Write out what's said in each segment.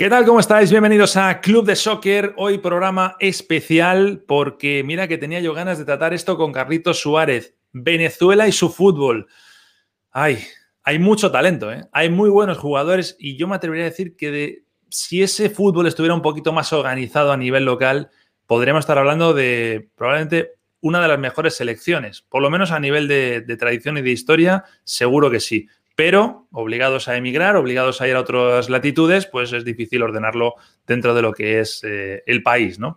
¿Qué tal? ¿Cómo estáis? Bienvenidos a Club de Soccer. Hoy programa especial porque mira que tenía yo ganas de tratar esto con Carlitos Suárez. Venezuela y su fútbol. Ay, hay mucho talento, ¿eh? hay muy buenos jugadores y yo me atrevería a decir que de, si ese fútbol estuviera un poquito más organizado a nivel local, podríamos estar hablando de probablemente una de las mejores selecciones, por lo menos a nivel de, de tradición y de historia, seguro que sí pero obligados a emigrar, obligados a ir a otras latitudes, pues es difícil ordenarlo dentro de lo que es eh, el país, ¿no?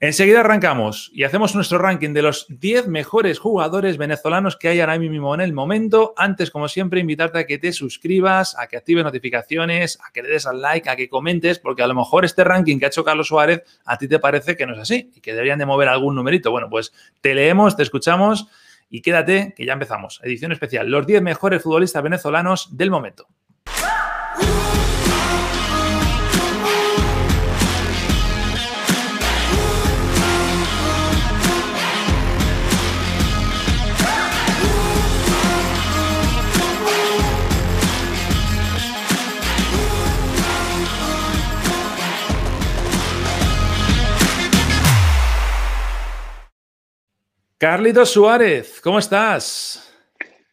Enseguida arrancamos y hacemos nuestro ranking de los 10 mejores jugadores venezolanos que hay ahora mismo en el momento. Antes, como siempre, invitarte a que te suscribas, a que actives notificaciones, a que le des al like, a que comentes, porque a lo mejor este ranking que ha hecho Carlos Suárez a ti te parece que no es así y que deberían de mover algún numerito. Bueno, pues te leemos, te escuchamos y quédate, que ya empezamos. Edición especial, los 10 mejores futbolistas venezolanos del momento. Carlitos Suárez, ¿cómo estás?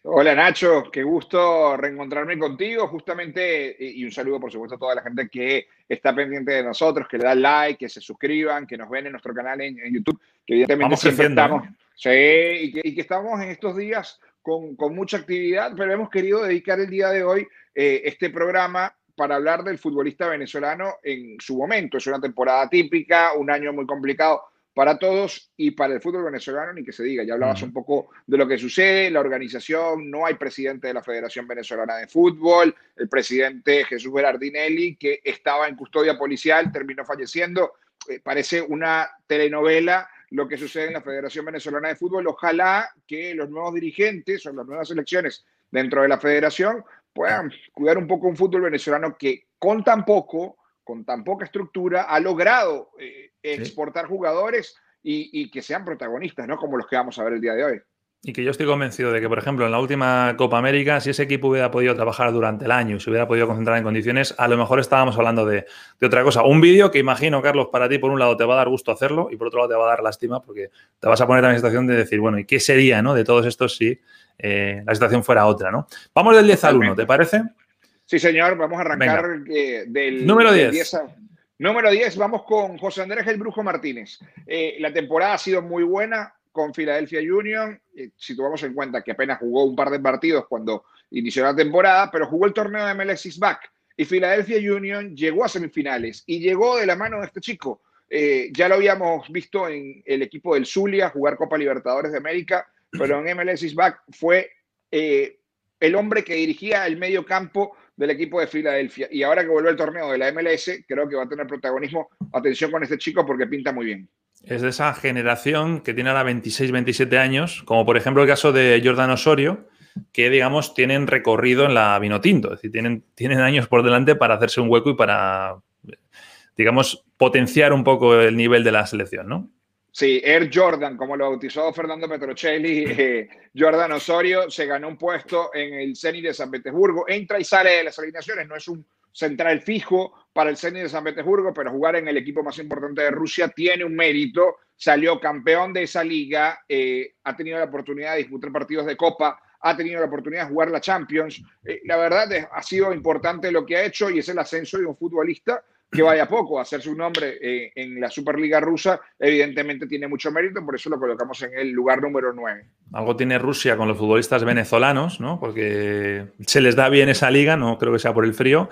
Hola Nacho, qué gusto reencontrarme contigo, justamente, y un saludo por supuesto a toda la gente que está pendiente de nosotros, que le da like, que se suscriban, que nos ven en nuestro canal en, YouTube, que evidentemente siempre estamos, ¿eh? sí, y que, estamos en estos días con, mucha actividad, pero hemos querido dedicar el día de hoy eh, este programa para hablar del futbolista venezolano en su momento. Es una temporada típica, un año muy complicado para todos y para el fútbol venezolano, ni que se diga. Ya hablabas un poco de lo que sucede, la organización, no hay presidente de la Federación Venezolana de Fútbol, el presidente Jesús Berardinelli, que estaba en custodia policial, terminó falleciendo. Eh, parece una telenovela lo que sucede en la Federación Venezolana de Fútbol. Ojalá que los nuevos dirigentes o las nuevas elecciones dentro de la federación puedan cuidar un poco un fútbol venezolano que con tan poco con tan poca estructura, ha logrado eh, exportar jugadores y, que sean protagonistas, ¿no? Como los que vamos a ver el día de hoy. Y que yo estoy convencido de que, por ejemplo, en la última Copa América, si ese equipo hubiera podido trabajar durante el año y se hubiera podido concentrar en condiciones, a lo mejor estábamos hablando de, otra cosa. Un vídeo que imagino, Carlos, para ti, por un lado, te va a dar gusto hacerlo y por otro lado, te va a dar lástima porque te vas a poner en la situación de decir, bueno, ¿y qué sería, ¿no? De todos estos si eh, la situación fuera otra, ¿no? Vamos del 10 al 1, ¿te parece? Sí, señor, vamos a arrancar eh, del número 10. número 10, vamos con José Andrés El Brujo Martínez. Eh, la temporada ha sido muy buena con Philadelphia Union, eh, si tomamos en cuenta que apenas jugó un par de partidos cuando inició la temporada, pero jugó el torneo de MLS Back y Philadelphia Union llegó a semifinales y llegó de la mano de este chico. ya lo habíamos visto en el equipo del Zulia jugar Copa Libertadores de América, pero en MLS Back fue el hombre que dirigía el medio campo del equipo de Filadelfia. Y ahora que vuelve el torneo de la MLS, creo que va a tener protagonismo. Atención con este chico porque pinta muy bien. Es de esa generación que tiene ahora 26, 27 años, como por ejemplo el caso de Jordan Osorio, que digamos tienen recorrido en la Vinotinto, es decir, tienen, tienen años por delante para hacerse un hueco y para, digamos, potenciar un poco el nivel de la selección, ¿no? Sí, Air Jordan, como lo bautizó Fernando Petrocelli, eh, Jordan Osorio se ganó un puesto en el Zenit de San Petersburgo. Entra y sale de las alineaciones, no es un central fijo para el Zenit de San Petersburgo, pero jugar en el equipo más importante de Rusia tiene un mérito. Salió campeón de esa liga, eh, ha tenido la oportunidad de disputar partidos de Copa, ha tenido la oportunidad de jugar la Champions. Eh, la verdad ha sido importante lo que ha hecho y es el ascenso de un futbolista que vaya poco a hacer su nombre eh, en la Superliga rusa, evidentemente tiene mucho mérito, por eso lo colocamos en el lugar número 9. Algo tiene Rusia con los futbolistas venezolanos, ¿no? Porque se les da bien esa liga, no creo que sea por el frío,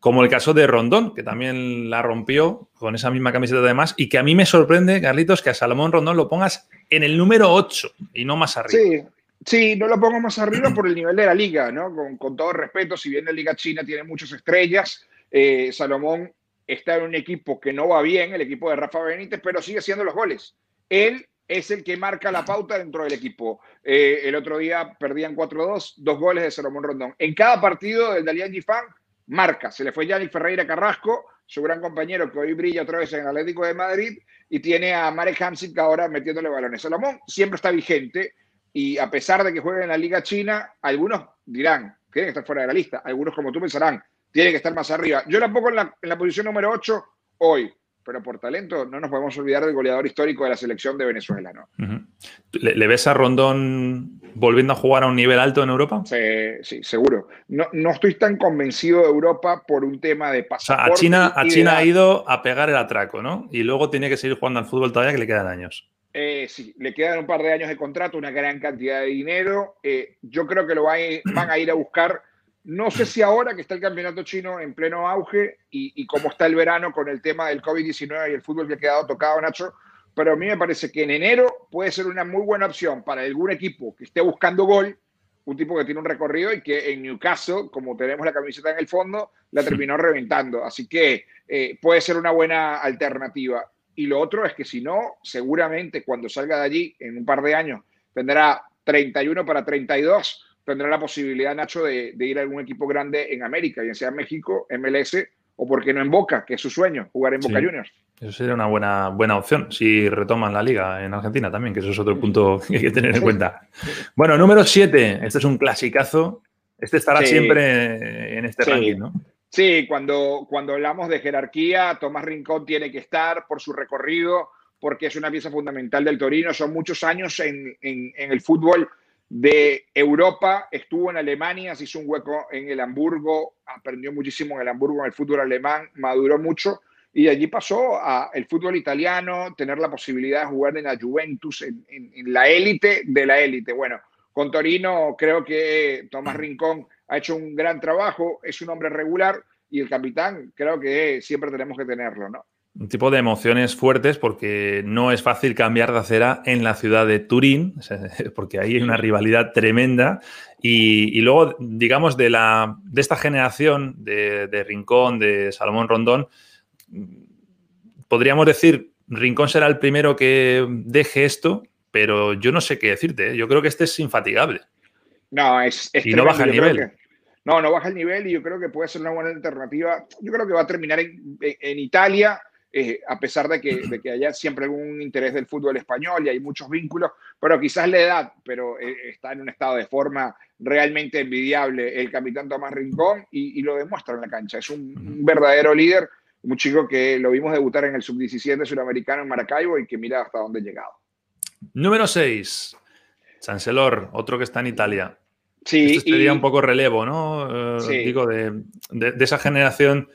como el caso de Rondón, que también la rompió con esa misma camiseta además, y que a mí me sorprende, Carlitos, que a Salomón Rondón lo pongas en el número 8 y no más arriba. Sí. Sí, no lo pongo más arriba por el nivel de la liga, ¿no? Con, todo respeto, si bien la Liga China tiene muchas estrellas, eh, Salomón está en un equipo que no va bien, el equipo de Rafa Benítez, pero sigue haciendo los goles. Él es el que marca la pauta dentro del equipo. Eh, el otro día perdían 4-2, dos goles de Salomón Rondón. En cada partido del Dalian Gifán marca. Se le fue Yanni Ferreira Carrasco, su gran compañero que hoy brilla otra vez en el Atlético de Madrid, y tiene a Marek Hamsik ahora metiéndole balones. Salomón siempre está vigente y a pesar de que juegue en la Liga China, algunos dirán, tienen que estar fuera de la lista. Algunos, como tú pensarán, tienen que estar más arriba. Yo la pongo en la, en la posición número 8 hoy pero por talento no nos podemos olvidar del goleador histórico de la selección de Venezuela. ¿no? ¿Le, ves a Rondón volviendo a jugar a un nivel alto en Europa? Sí, sí seguro. No, no estoy tan convencido de Europa por un tema de pasaporte. O sea, a China, a China ha ido a pegar el atraco, ¿no? Y luego tiene que seguir jugando al fútbol todavía que le quedan años. Eh, sí, le quedan un par de años de contrato, una gran cantidad de dinero. Eh, yo creo que lo van a ir a buscar no sé si ahora que está el campeonato chino en pleno auge y, y cómo está el verano con el tema del COVID-19 y el fútbol que ha quedado tocado, Nacho, pero a mí me parece que en enero puede ser una muy buena opción para algún equipo que esté buscando gol, un tipo que tiene un recorrido y que en Newcastle, como tenemos la camiseta en el fondo, la terminó reventando. Así que eh, puede ser una buena alternativa. Y lo otro es que si no, seguramente cuando salga de allí en un par de años tendrá 31 para 32 tendrá la posibilidad, Nacho, de, ir a algún equipo grande en América, bien sea México, MLS o, por qué no, en Boca, que es su sueño, jugar en Boca Juniors. Eso sería una buena, buena opción si retoman la liga en Argentina también, que eso es otro punto que hay que tener en cuenta. Bueno, número 7, este es un clasicazo. Este estará siempre en este ranking, ¿no? Sí, cuando, cuando hablamos de jerarquía, Tomás Rincón tiene que estar por su recorrido, porque es una pieza fundamental del Torino. Son muchos años en, en el fútbol de Europa, estuvo en Alemania, se hizo un hueco en el Hamburgo, aprendió muchísimo en el Hamburgo, en el fútbol alemán, maduró mucho y allí pasó al fútbol italiano, tener la posibilidad de jugar en la Juventus, en, la élite de la élite. Bueno, con Torino creo que Tomás Rincón ha hecho un gran trabajo, es un hombre regular y el capitán creo que siempre tenemos que tenerlo, ¿no? Un tipo de emociones fuertes porque no es fácil cambiar de acera en la ciudad de Turín, porque ahí hay una rivalidad tremenda. Y, luego, digamos, de, la, de esta generación de, Rincón, de Salomón Rondón, podríamos decir, Rincón será el primero que deje esto, pero yo no sé qué decirte. ¿eh? Yo creo que este es infatigable. No, es, y no baja el nivel. no, no baja el nivel y yo creo que puede ser una buena alternativa. Yo creo que va a terminar en, en Italia eh, a pesar de que, de que, haya siempre algún interés del fútbol español y hay muchos vínculos, pero quizás la edad, pero eh, está en un estado de forma realmente envidiable el capitán Tomás Rincón y, lo demuestra en la cancha. Es un, verdadero líder, un chico que lo vimos debutar en el sub-17 sudamericano en Maracaibo y que mira hasta dónde ha llegado. Número 6, Chancelor, otro que está en Italia. Sí, este sería un poco relevo, ¿no? Eh, digo, de, de esa generación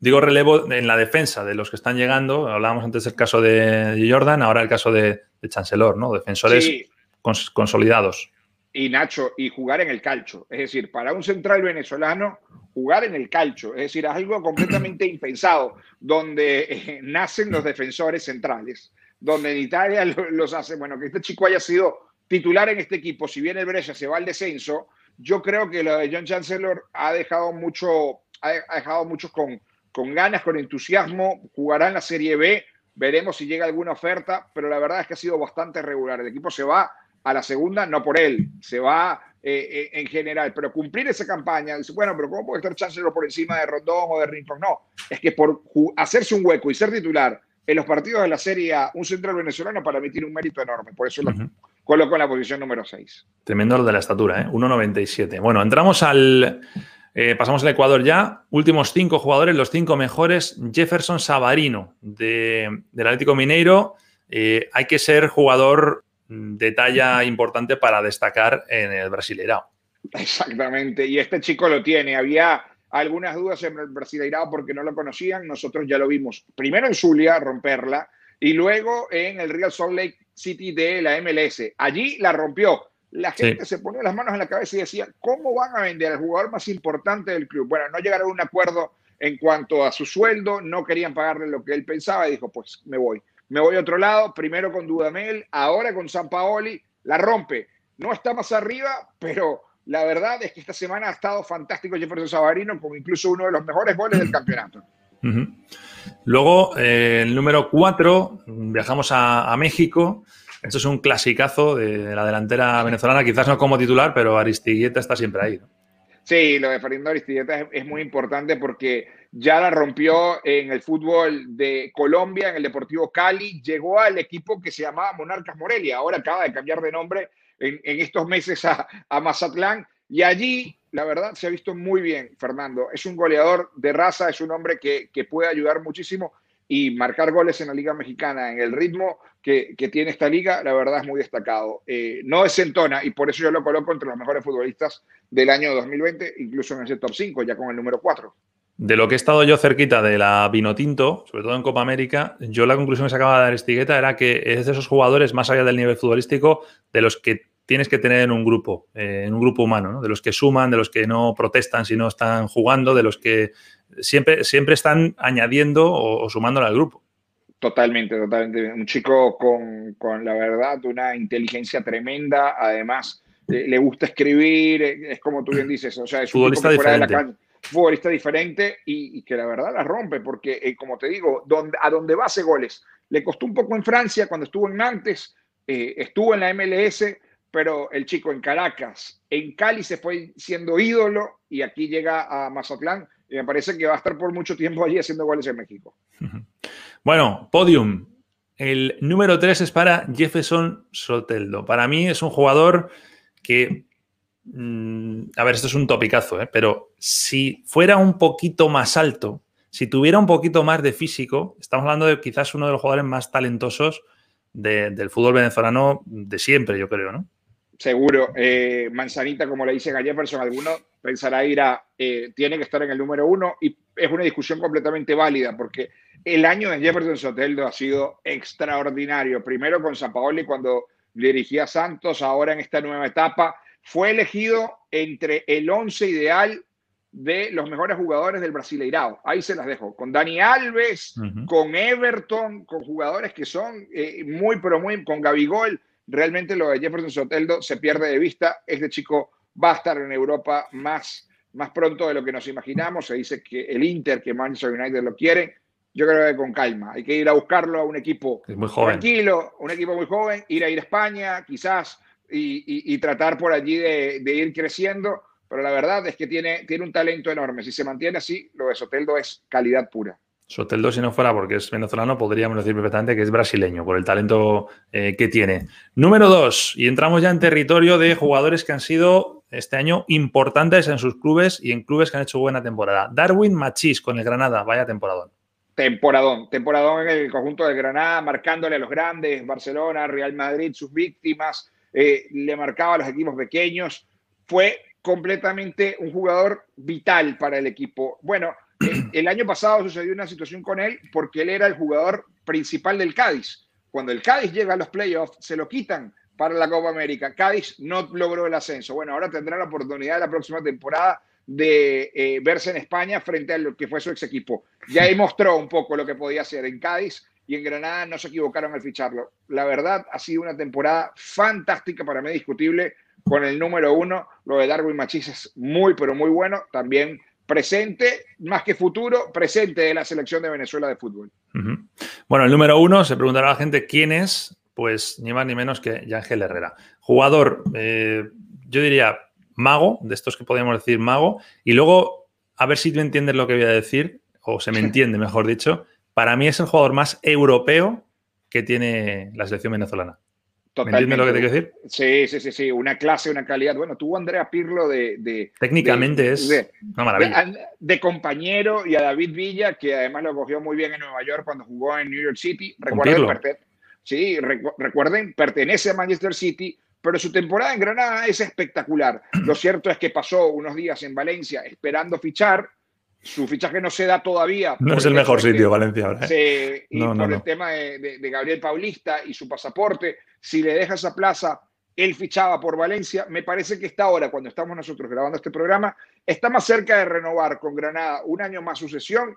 Digo relevo en la defensa de los que están llegando. Hablábamos antes del caso de Jordan, ahora el caso de, Chancellor, ¿no? Defensores consolidados. Y Nacho, y jugar en el calcho. Es decir, para un central venezolano, jugar en el calcho. Es decir, algo completamente impensado, donde eh, nacen los defensores centrales, donde en Italia los hace. Bueno, que este chico haya sido titular en este equipo, si bien el Brescia se va al descenso, yo creo que lo de John Chancellor ha dejado mucho, ha dejado muchos con, con ganas, con entusiasmo, jugará en la Serie B, veremos si llega alguna oferta, pero la verdad es que ha sido bastante regular. El equipo se va a la segunda, no por él, se va eh, eh, en general, pero cumplir esa campaña, dice, bueno, pero ¿cómo puede estar Chancellor por encima de Rondón o de Rincón? No, es que por hacerse un hueco y ser titular en los partidos de la Serie A, un central venezolano para mí tiene un mérito enorme, por eso lo coloco en la posición número 6. Tremendo lo de la estatura, ¿eh? 1,97. Bueno, entramos al eh, pasamos al Ecuador ya. Últimos cinco jugadores, los cinco mejores. Jefferson Sabarino, de, del Atlético Mineiro. Eh, hay que ser jugador de talla importante para destacar en el Brasileirao. Exactamente, y este chico lo tiene. Había algunas dudas en el Brasileirao porque no lo conocían. Nosotros ya lo vimos primero en Zulia, romperla, y luego en el Real Salt Lake City de la MLS. Allí la rompió la gente se ponía las manos en la cabeza y decía, ¿cómo van a vender al jugador más importante del club? Bueno, no llegaron a un acuerdo en cuanto a su sueldo, no querían pagarle lo que él pensaba y dijo, pues me voy. Me voy a otro lado, primero con Dudamel, ahora con San Paoli, la rompe. No está más arriba, pero la verdad es que esta semana ha estado fantástico Jefferson Sabarino, con incluso uno de los mejores goles del campeonato. Luego, eh, el número 4, viajamos a, a México Esto es un clasicazo de la delantera venezolana, quizás no como titular, pero Aristigueta está siempre ahí. Sí, lo de Fernando Aristigueta es, muy importante porque ya la rompió en el fútbol de Colombia, en el Deportivo Cali, llegó al equipo que se llamaba Monarcas Morelia, ahora acaba de cambiar de nombre en, estos meses a, Mazatlán, y allí la verdad se ha visto muy bien, Fernando. Es un goleador de raza, es un hombre que puede ayudar muchísimo y marcar goles en la Liga Mexicana en el ritmo que, tiene esta liga, la verdad es muy destacado. Eh, no es y por eso yo lo coloco entre los mejores futbolistas del año 2020, incluso en ese top 5, ya con el número 4. De lo que he estado yo cerquita de la Vinotinto, sobre todo en Copa América, yo la conclusión que sacaba de Aristigueta era que es de esos jugadores, más allá del nivel futbolístico, de los que tienes que tener en un grupo, eh, en un grupo humano, de los que suman, de los que no protestan si no están jugando, de los que siempre, siempre están añadiendo o, sumándole al grupo. Totalmente, totalmente. Un chico con, la verdad, una inteligencia tremenda, además le gusta escribir, es como tú bien dices, o sea, es un futbolista diferente. futbolista diferente y, que la verdad la rompe, porque eh, como te digo, donde, a donde va hace goles. Le costó un poco en Francia cuando estuvo en Nantes, eh, estuvo en la MLS, pero el chico en Caracas, en Cali se fue siendo ídolo y aquí llega a Mazatlán me parece que va a estar por mucho tiempo allí haciendo goles en México. Bueno, podium. El número 3 es para Jefferson Soteldo. Para mí es un jugador que, mm, a ver, esto es un topicazo, ¿eh? pero si fuera un poquito más alto, si tuviera un poquito más de físico, estamos hablando de quizás uno de los jugadores más talentosos del fútbol venezolano de siempre, yo creo, ¿no? Seguro. Eh, Manzanita, como le dicen a Jefferson, alguno pensará ir a, eh, tiene que estar en el número uno y es una discusión completamente válida porque el año de Jefferson Soteldo ha sido extraordinario. Primero con San Paoli cuando dirigía Santos, ahora en esta nueva etapa. Fue elegido entre el once ideal de los mejores jugadores del Brasileirao. Ahí se las dejo. Con Dani Alves, con Everton, con jugadores que son eh, muy, pero muy, con Gabigol realmente lo de Jefferson Soteldo se pierde de vista. Este chico va a estar en Europa más, más pronto de lo que nos imaginamos. Se dice que el Inter, que Manchester United lo quiere. Yo creo que con calma. Hay que ir a buscarlo a un equipo muy tranquilo, un equipo muy joven, ir a ir a España, quizás, y, tratar por allí de, ir creciendo. Pero la verdad es que tiene, tiene un talento enorme. Si se mantiene así, lo de Soteldo es calidad pura. Soteldo, si no fuera porque es venezolano, podríamos decir perfectamente que es brasileño por el talento eh, que tiene. Número dos, y entramos ya en territorio de jugadores que han sido este año importantes en sus clubes y en clubes que han hecho buena temporada. Darwin Machís con el Granada, vaya temporadón. Temporadón, temporadón en el conjunto de Granada, marcándole a los grandes, Barcelona, Real Madrid, sus víctimas, eh, le marcaba a los equipos pequeños. Fue completamente un jugador vital para el equipo. Bueno, el año pasado sucedió una situación con él porque él era el jugador principal del Cádiz. Cuando el Cádiz llega a los playoffs, se lo quitan para la Copa América. Cádiz no logró el ascenso. Bueno, ahora tendrá la oportunidad la próxima temporada de eh, verse en España frente a lo que fue su ex equipo. Ya ahí mostró un poco lo que podía hacer en Cádiz y en Granada no se equivocaron al ficharlo. La verdad, ha sido una temporada fantástica para mí, discutible, con el número uno. Lo de Darwin Machis es muy, pero muy bueno. También presente, más que futuro, presente de la selección de Venezuela de fútbol. Bueno, el número uno, se preguntará a la gente quién es, pues ni más ni menos que Yángel Herrera. Jugador, eh, yo diría mago, de estos que podríamos decir mago, y luego, a ver si tú entiendes lo que voy a decir, o se me entiende, mejor dicho, para mí es el jugador más europeo que tiene la selección venezolana. Totalmente. lo que te quiero decir? Sí, sí, sí, sí. Una clase, una calidad. Bueno, tuvo Andrea Pirlo de. Técnicamente es una maravilla. De, compañero y a David Villa, que además lo cogió muy bien en Nueva York cuando jugó en New York City. Recuerden, sí, recuerden, pertenece a Manchester City, pero su temporada en Granada es espectacular. Lo cierto es que pasó unos días en Valencia esperando fichar su fichaje no se da todavía. No es el mejor sitio, Valencia. ¿eh? y por el tema de, Gabriel Paulista y su pasaporte, si le deja esa plaza, él fichaba por Valencia. Me parece que está ahora, cuando estamos nosotros grabando este programa, está más cerca de renovar con Granada un año más sucesión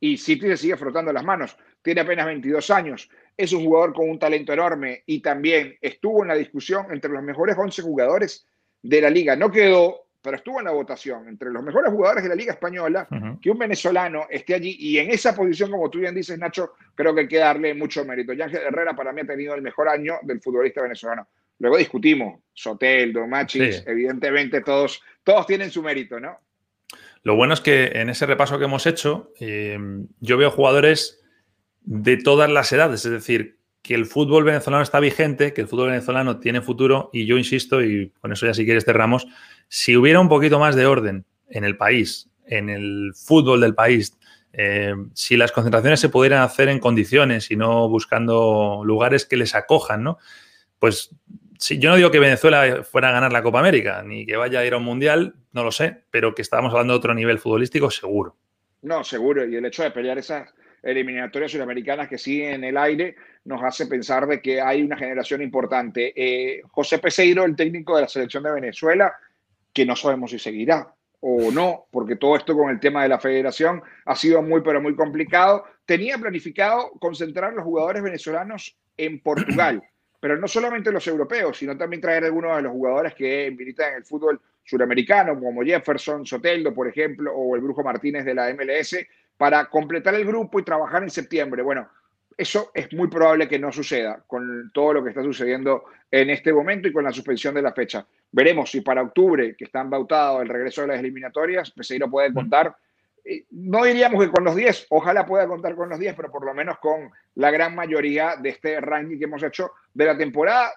y City le sigue frotando las manos. Tiene apenas 22 años. Es un jugador con un talento enorme y también estuvo en la discusión entre los mejores 11 jugadores de la liga. No quedó pero estuvo en la votación entre los mejores jugadores de la Liga Española, que un venezolano esté allí y en esa posición, como tú bien dices, Nacho, creo que hay que darle mucho mérito. Ángel Herrera para mí ha tenido el mejor año del futbolista venezolano. Luego discutimos, Soteldo, Machis, evidentemente todos, todos tienen su mérito, ¿no? Lo bueno es que en ese repaso que hemos hecho, eh, yo veo jugadores de todas las edades, es decir, que el fútbol venezolano está vigente, que el fútbol venezolano tiene futuro y yo insisto, y con eso ya si quieres cerramos, si hubiera un poquito más de orden en el país, en el fútbol del país, eh, si las concentraciones se pudieran hacer en condiciones y no buscando lugares que les acojan, ¿no? Pues sí, yo no digo que Venezuela fuera a ganar la Copa América, ni que vaya a ir a un mundial, no lo sé, pero que estábamos hablando de otro nivel futbolístico, seguro. No, seguro. Y el hecho de pelear esas eliminatorias sudamericanas que siguen en el aire nos hace pensar de que hay una generación importante. Eh, José Peseiro, el técnico de la selección de Venezuela, que no sabemos si seguirá o no, porque todo esto con el tema de la federación ha sido muy, pero muy complicado. Tenía planificado concentrar los jugadores venezolanos en Portugal, pero no solamente los europeos, sino también traer algunos de los jugadores que militan en el fútbol suramericano, como Jefferson, Soteldo, por ejemplo, o el Brujo Martínez de la MLS, para completar el grupo y trabajar en septiembre. Bueno, eso es muy probable que no suceda con todo lo que está sucediendo en este momento y con la suspensión de la fecha. Veremos si para octubre, que están bautados el regreso de las eliminatorias, Peseiro puede contar, eh, no diríamos que con los 10, ojalá pueda contar con los 10, pero por lo menos con la gran mayoría de este ranking que hemos hecho de la temporada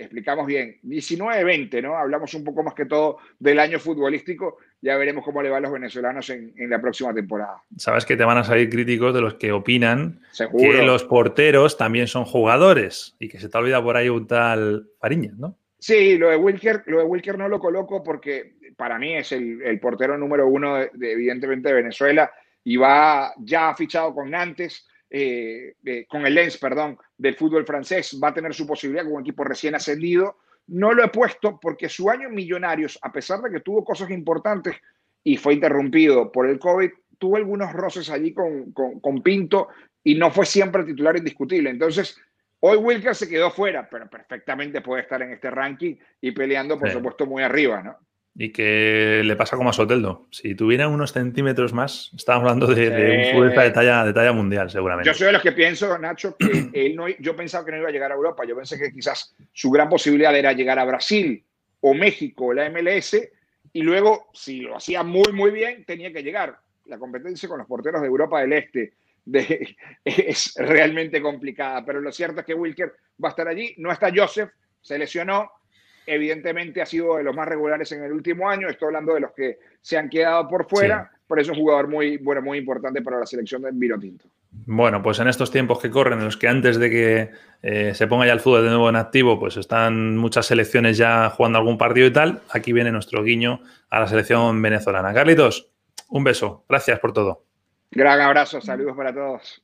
explicamos bien, 19-20, ¿no? Hablamos un poco más que todo del año futbolístico, ya veremos cómo le va a los venezolanos en, la próxima temporada. Sabes que te van a salir críticos de los que opinan que los porteros también son jugadores y que se te olvida por ahí un tal Fariñas, ¿no? Sí, lo de Wilker, lo de Wilker no lo coloco porque para mí es el, portero número uno, de, evidentemente, de Venezuela y va ya fichado con Nantes eh, con el Lens, perdón, del fútbol francés, va a tener su posibilidad con un equipo recién ascendido. No lo he puesto porque su año en Millonarios, a pesar de que tuvo cosas importantes y fue interrumpido por el COVID, tuvo algunos roces allí con, con, Pinto y no fue siempre titular indiscutible. Entonces, hoy Wilker se quedó fuera, pero perfectamente puede estar en este ranking y peleando, por supuesto, muy arriba, ¿no? Y que le pasa como a Soteldo. Si tuviera unos centímetros más, estábamos hablando de, un futbolista de talla, de talla mundial, seguramente. Yo soy de los que pienso, Nacho, que él no, yo pensaba que no iba a llegar a Europa. Yo pensé que quizás su gran posibilidad era llegar a Brasil o México o la MLS. Y luego, si lo hacía muy, muy bien, tenía que llegar. La competencia con los porteros de Europa del Este de, es realmente complicada. Pero lo cierto es que Wilker va a estar allí. No está Joseph, se lesionó evidentemente ha sido de los más regulares en el último año. Estoy hablando de los que se han quedado por fuera. Por eso es un jugador muy, bueno, muy importante para la selección del Virotinto. Bueno, pues en estos tiempos que corren, en los que antes de que eh, se ponga ya el fútbol de nuevo en activo, pues están muchas selecciones ya jugando algún partido y tal. Aquí viene nuestro guiño a la selección venezolana. Carlitos, un beso. Gracias por todo. Gran abrazo. Saludos para todos.